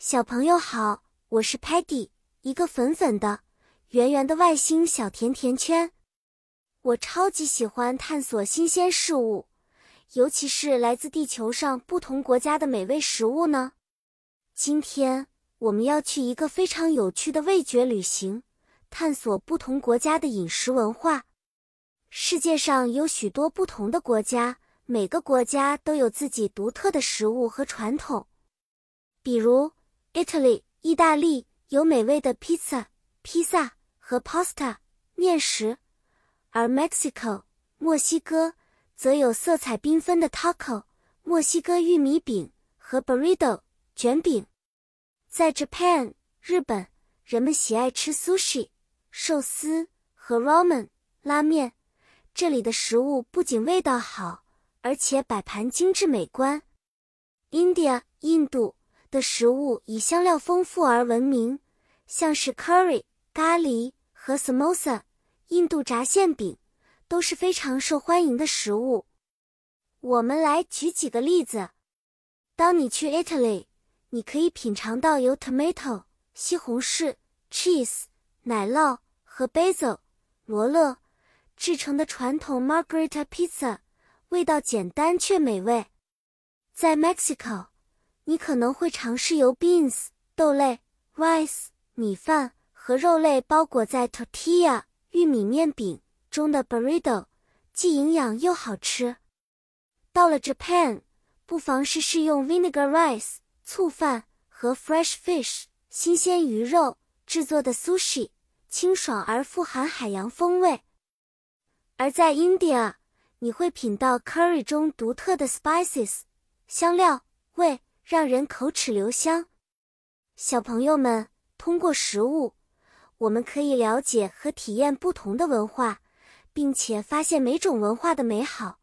小朋友好，我是 Patty，一个粉粉的、圆圆的外星小甜甜圈。我超级喜欢探索新鲜事物，尤其是来自地球上不同国家的美味食物呢。今天我们要去一个非常有趣的味觉旅行，探索不同国家的饮食文化。世界上有许多不同的国家，每个国家都有自己独特的食物和传统，比如。Italy，意大利有美味的 pizza，披萨和 pasta 面食，而 Mexico，墨西哥则有色彩缤纷的 taco，墨西哥玉米饼和 burrito 卷饼。在 Japan，日本人们喜爱吃 sushi，寿司和 ramen 拉面，这里的食物不仅味道好，而且摆盘精致美观。India，印度。的食物以香料丰富而闻名，像是 curry 咖喱和 samosa 印度炸馅饼都是非常受欢迎的食物。我们来举几个例子。当你去 Italy，你可以品尝到由 tomato 西红柿、cheese 奶酪和 basil 罗勒制成的传统 margherita pizza，味道简单却美味。在 Mexico。你可能会尝试由 beans 豆类、rice 米饭和肉类包裹在 tortilla 玉米面饼中的 burrito，既营养又好吃。到了 Japan，不妨试试用 vinegar rice 醋饭和 fresh fish 新鲜鱼肉制作的 sushi，清爽而富含海洋风味。而在 India，你会品到 curry 中独特的 spices 香料味。让人口齿留香。小朋友们，通过食物，我们可以了解和体验不同的文化，并且发现每种文化的美好。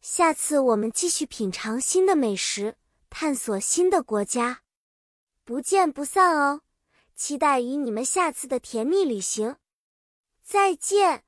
下次我们继续品尝新的美食，探索新的国家，不见不散哦！期待与你们下次的甜蜜旅行。再见。